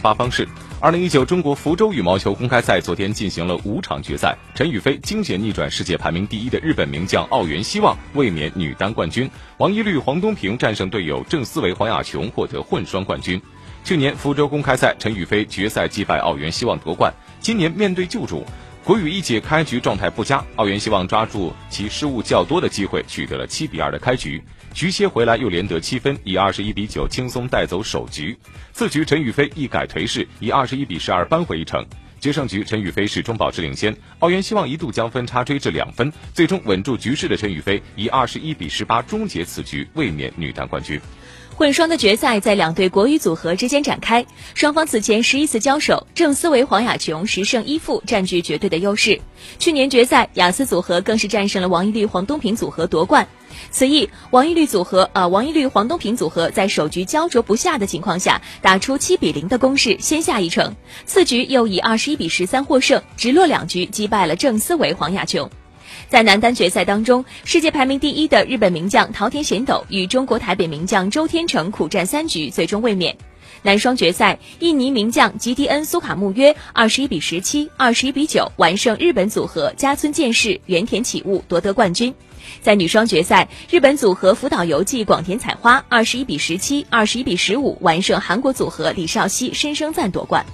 八方式。二零一九中国福州羽毛球公开赛昨天进行了五场决赛，陈雨菲惊险逆转世界排名第一的日本名将奥原希望，卫冕女单冠军。王一律、黄东萍战胜队友郑思维、黄雅琼，获得混双冠军。去年福州公开赛，陈雨菲决赛击败奥原希望夺冠。今年面对旧主。国羽一姐开局状态不佳，奥原希望抓住其失误较多的机会，取得了七比二的开局。局歇回来又连得七分，以二十一比九轻松带走首局。次局陈雨菲一改颓势，以二十一比十二扳回一城。决胜局陈雨菲始终保持领先，奥原希望一度将分差追至两分，最终稳住局势的陈雨菲以二十一比十八终结此局，卫冕女单冠军。混双的决赛在两对国羽组合之间展开，双方此前十一次交手，郑思维、黄雅琼十胜一负，占据绝对的优势。去年决赛雅思组合更是战胜了王懿律、黄东萍组合夺冠。此役王懿律组合呃王懿律、黄东萍组合在首局焦灼不下的情况下，打出七比零的攻势，先下一城。次局又以二十一比十三获胜，直落两局击败了郑思维、黄雅琼。在男单决赛当中，世界排名第一的日本名将桃田贤斗与中国台北名将周天成苦战三局，最终卫冕。男双决赛，印尼名将吉迪恩苏卡穆约二十一比十七、二十一比九完胜日本组合加村健士、原田启悟，夺得冠军。在女双决赛，日本组合福岛由纪、广田彩花二十一比十七、二十一比十五完胜韩国组合李绍熙、申生赞夺冠。